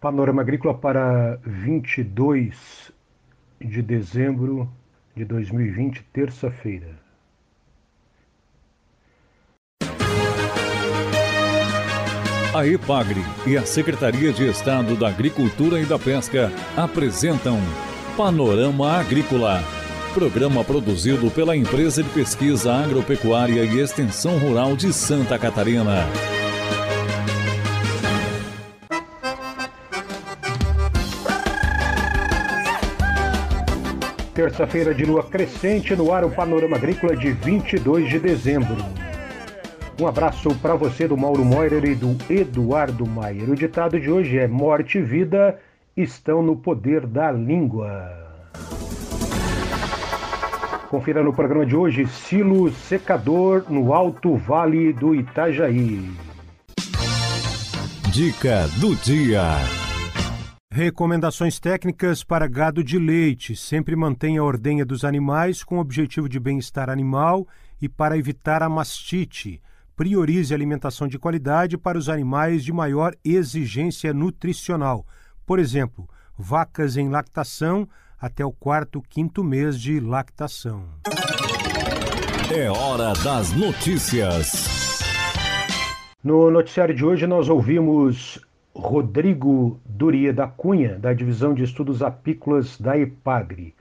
Panorama Agrícola para 22 de dezembro de 2020, terça-feira. A EPAGRE e a Secretaria de Estado da Agricultura e da Pesca apresentam Panorama Agrícola, programa produzido pela Empresa de Pesquisa Agropecuária e Extensão Rural de Santa Catarina. Terça-feira de lua crescente no ar o Panorama Agrícola de 22 de dezembro. Um abraço para você do Mauro Moirer e do Eduardo Maier. O ditado de hoje é: Morte e vida estão no poder da língua. Confira no programa de hoje: Silo Secador no Alto Vale do Itajaí. Dica do dia. Recomendações técnicas para gado de leite. Sempre mantenha a ordenha dos animais com o objetivo de bem-estar animal e para evitar a mastite. Priorize a alimentação de qualidade para os animais de maior exigência nutricional. Por exemplo, vacas em lactação até o quarto, quinto mês de lactação. É hora das notícias. No noticiário de hoje nós ouvimos Rodrigo Duria da Cunha, da Divisão de Estudos Apícolas da EPAGRE.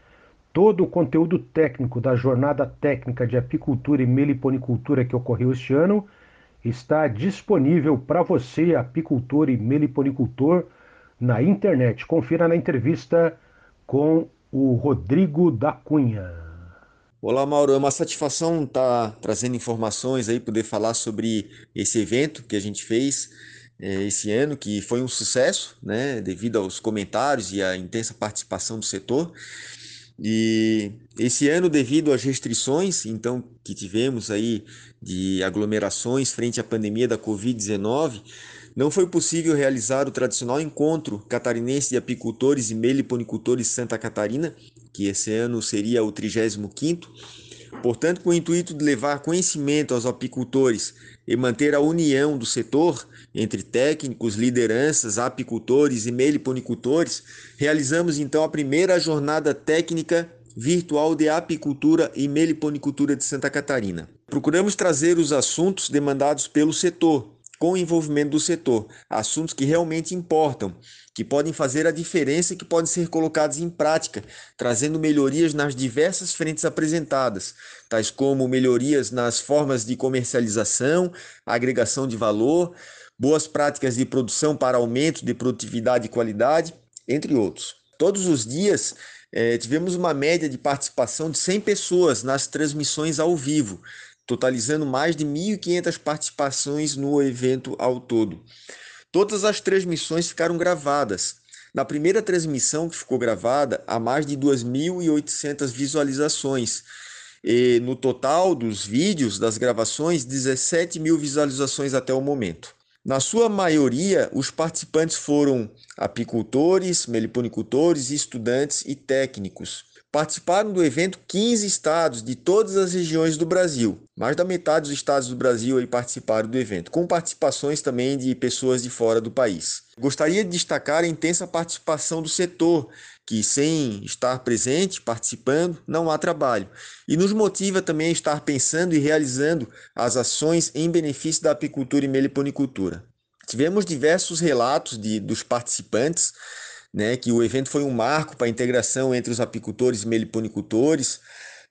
Todo o conteúdo técnico da Jornada Técnica de Apicultura e Meliponicultura que ocorreu este ano está disponível para você, apicultor e meliponicultor, na internet. Confira na entrevista com o Rodrigo da Cunha. Olá, Mauro. É uma satisfação estar tá trazendo informações aí, poder falar sobre esse evento que a gente fez esse ano, que foi um sucesso, né, devido aos comentários e à intensa participação do setor. E esse ano, devido às restrições, então, que tivemos aí de aglomerações frente à pandemia da Covid-19, não foi possível realizar o tradicional encontro catarinense de apicultores e meliponicultores Santa Catarina, que esse ano seria o 35º. Portanto, com o intuito de levar conhecimento aos apicultores e manter a união do setor entre técnicos, lideranças, apicultores e meliponicultores, realizamos então a primeira jornada técnica virtual de apicultura e meliponicultura de Santa Catarina. Procuramos trazer os assuntos demandados pelo setor, com o envolvimento do setor, assuntos que realmente importam, que podem fazer a diferença e que podem ser colocados em prática, trazendo melhorias nas diversas frentes apresentadas, tais como melhorias nas formas de comercialização, agregação de valor, boas práticas de produção para aumento de produtividade e qualidade, entre outros. Todos os dias eh, tivemos uma média de participação de 100 pessoas nas transmissões ao vivo, totalizando mais de 1.500 participações no evento ao todo. Todas as transmissões ficaram gravadas. Na primeira transmissão que ficou gravada, há mais de 2.800 visualizações. E no total dos vídeos, das gravações, 17 mil visualizações até o momento. Na sua maioria, os participantes foram apicultores, meliponicultores, estudantes e técnicos. Participaram do evento 15 estados de todas as regiões do Brasil. Mais da metade dos estados do Brasil aí participaram do evento, com participações também de pessoas de fora do país. Gostaria de destacar a intensa participação do setor, que sem estar presente, participando, não há trabalho. E nos motiva também a estar pensando e realizando as ações em benefício da apicultura e meliponicultura. Tivemos diversos relatos de, dos participantes né, que o evento foi um marco para a integração entre os apicultores e meliponicultores,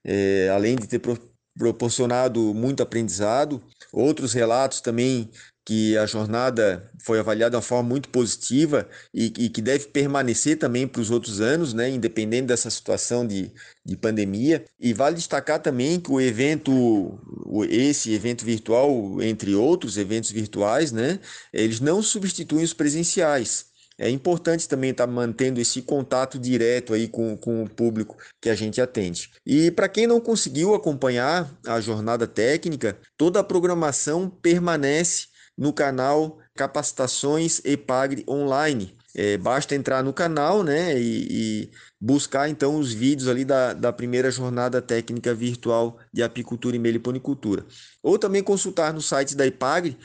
é, além de ter pro, proporcionado muito aprendizado. Outros relatos também que a jornada foi avaliada de uma forma muito positiva e, e que deve permanecer também para os outros anos, né, independente dessa situação de, de pandemia. E vale destacar também que o evento, esse evento virtual, entre outros eventos virtuais, né, eles não substituem os presenciais. É importante também estar tá mantendo esse contato direto aí com, com o público que a gente atende. E para quem não conseguiu acompanhar a jornada técnica, toda a programação permanece no canal Capacitações EPAGRE Online. É, basta entrar no canal né, e, e, buscar então os vídeos ali da, da primeira jornada técnica virtual de apicultura e meliponicultura. Ou também consultar no site da EPAGRE,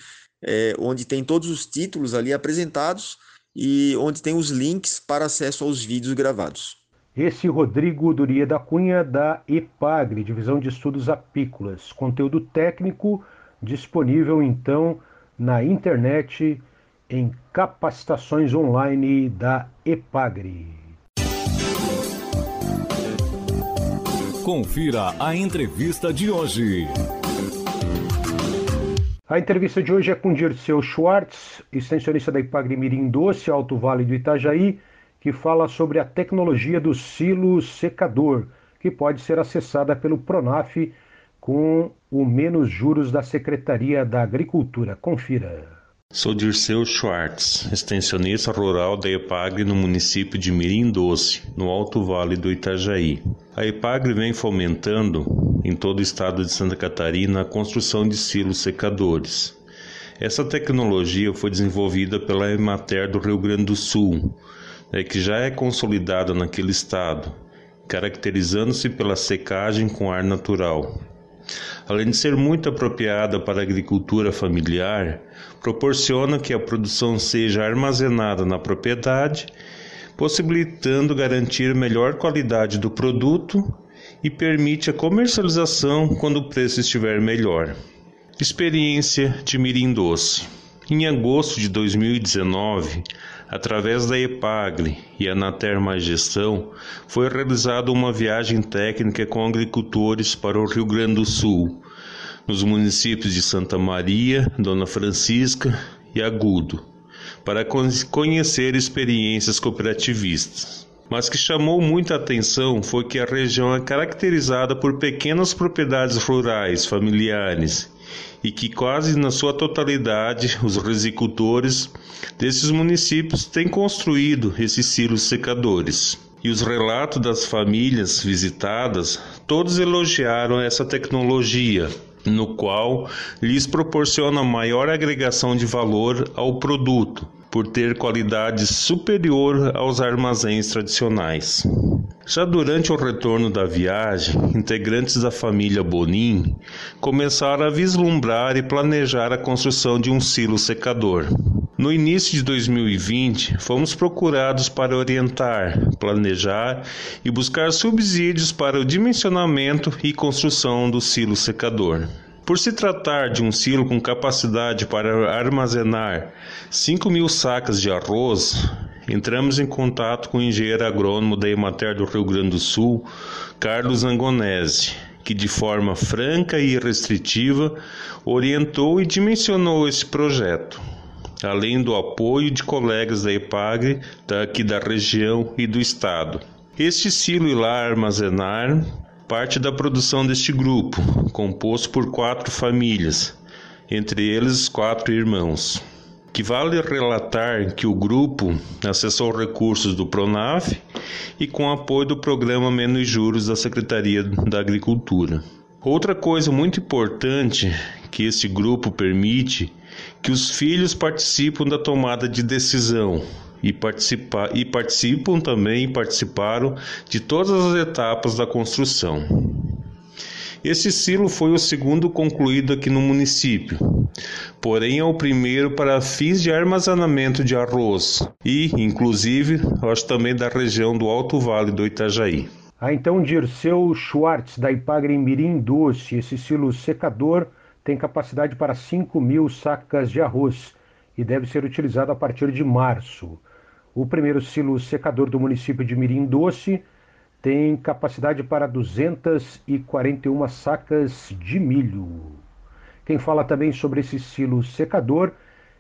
é, onde tem todos os títulos ali apresentados e onde tem os links para acesso aos vídeos gravados. Esse Rodrigo Duria da Cunha da EPAGRE, Divisão de Estudos Apícolas. Conteúdo técnico disponível então na internet em capacitações online da EPAGRE. Confira a entrevista de hoje. A entrevista de hoje é com Dirceu Schwartz, extensionista da Ipagre Mirim Doce, Alto Vale do Itajaí, que fala sobre a tecnologia do silo secador, que pode ser acessada pelo Pronaf com o menos juros da Secretaria da Agricultura. Confira. Sou Dirceu Schwartz, extensionista rural da EPAGRE no município de Mirim Doce, no Alto Vale do Itajaí. A EPAGRE vem fomentando em todo o estado de Santa Catarina a construção de silos secadores. Essa tecnologia foi desenvolvida pela Emater do Rio Grande do Sul, né, que já é consolidada naquele estado, caracterizando-se pela secagem com ar natural. Além de ser muito apropriada para a agricultura familiar, proporciona que a produção seja armazenada na propriedade, possibilitando garantir melhor qualidade do produto e permite a comercialização quando o preço estiver melhor. Experiência de Mirim Doce. Em agosto de 2019, através da EPAGRE e a Nater Mais Gestão, foi realizada uma viagem técnica com agricultores para o Rio Grande do Sul, nos municípios de Santa Maria, Dona Francisca e Agudo, para conhecer experiências cooperativistas. Mas que chamou muita atenção foi que a região é caracterizada por pequenas propriedades rurais familiares e que quase na sua totalidade os resicultores desses municípios têm construído esses silos secadores. E os relatos das famílias visitadas todos elogiaram essa tecnologia, no qual lhes proporciona maior agregação de valor ao produto, por ter qualidade superior aos armazéns tradicionais. Já durante o retorno da viagem, integrantes da família Bonin começaram a vislumbrar e planejar a construção de um silo secador. No início de 2020, fomos procurados para orientar, planejar e buscar subsídios para o dimensionamento e construção do silo secador. Por se tratar de um silo com capacidade para armazenar 5 mil sacas de arroz, entramos em contato com o engenheiro agrônomo da Emater do Rio Grande do Sul, Carlos Angonese, que de forma franca e restritiva orientou e dimensionou esse projeto além do apoio de colegas da EPAGRE daqui da região e do estado. Este silo irá armazenar parte da produção deste grupo, composto por quatro famílias, entre eles quatro irmãos. Que vale relatar que o grupo acessou recursos do Pronaf e com apoio do programa Menos Juros da Secretaria da Agricultura. Outra coisa muito importante que este grupo permite que os filhos participam da tomada de decisão e, participa e participam também participaram de todas as etapas da construção. Esse silo foi o segundo concluído aqui no município, porém é o primeiro para fins de armazenamento de arroz e, inclusive, acho também da região do Alto Vale do Itajaí. Ah, então, Dirceu Schwartz, da Ipagre Mirim Doce, esse silo secador tem capacidade para 5 mil sacas de arroz e deve ser utilizado a partir de março. O primeiro silo secador do município de Mirim Doce tem capacidade para 241 sacas de milho. Quem fala também sobre esse silo secador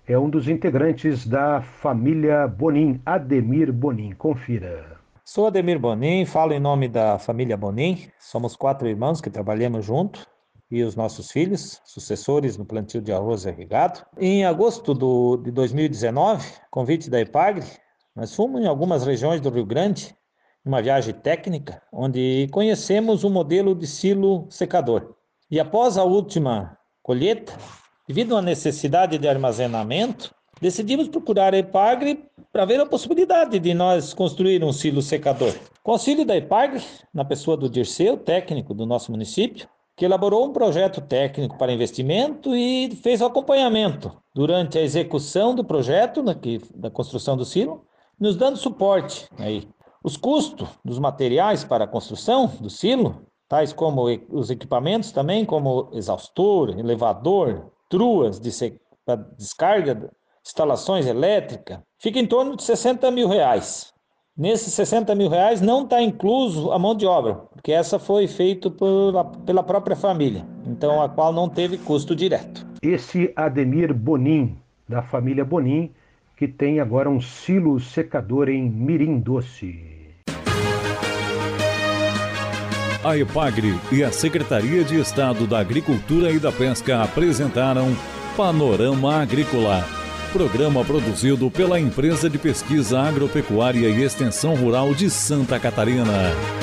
é um dos integrantes da família Bonin, Ademir Bonin. Confira. Sou Ademir Bonin, falo em nome da família Bonin. Somos quatro irmãos que trabalhamos junto e os nossos filhos, sucessores no plantio de arroz irrigado. Em agosto do, de 2019, convite da EPAGRE, nós fomos em algumas regiões do Rio Grande, uma viagem técnica, onde conhecemos o modelo de silo secador. E após a última colheita, devido à necessidade de armazenamento, decidimos procurar a EPAGRE para ver a possibilidade de nós construir um silo secador. Com auxílio da EPAGRE, na pessoa do Dirceu, técnico do nosso município, que elaborou um projeto técnico para investimento e fez o acompanhamento durante a execução do projeto né, da construção do silo, nos dando suporte aí. Os custos dos materiais para a construção do silo, tais como os equipamentos também, como exaustor, elevador, truas de descarga, instalações elétricas, fica em torno de 60 mil reais. Nesses 60 mil reais não está incluso a mão de obra, porque essa foi feita pela própria família, então a qual não teve custo direto. Esse Ademir Bonin, da família Bonin, que tem agora um silo secador em Mirim Doce. A EPAGRE e a Secretaria de Estado da Agricultura e da Pesca apresentaram Panorama Agrícola Programa produzido pela Empresa de Pesquisa Agropecuária e Extensão Rural de Santa Catarina.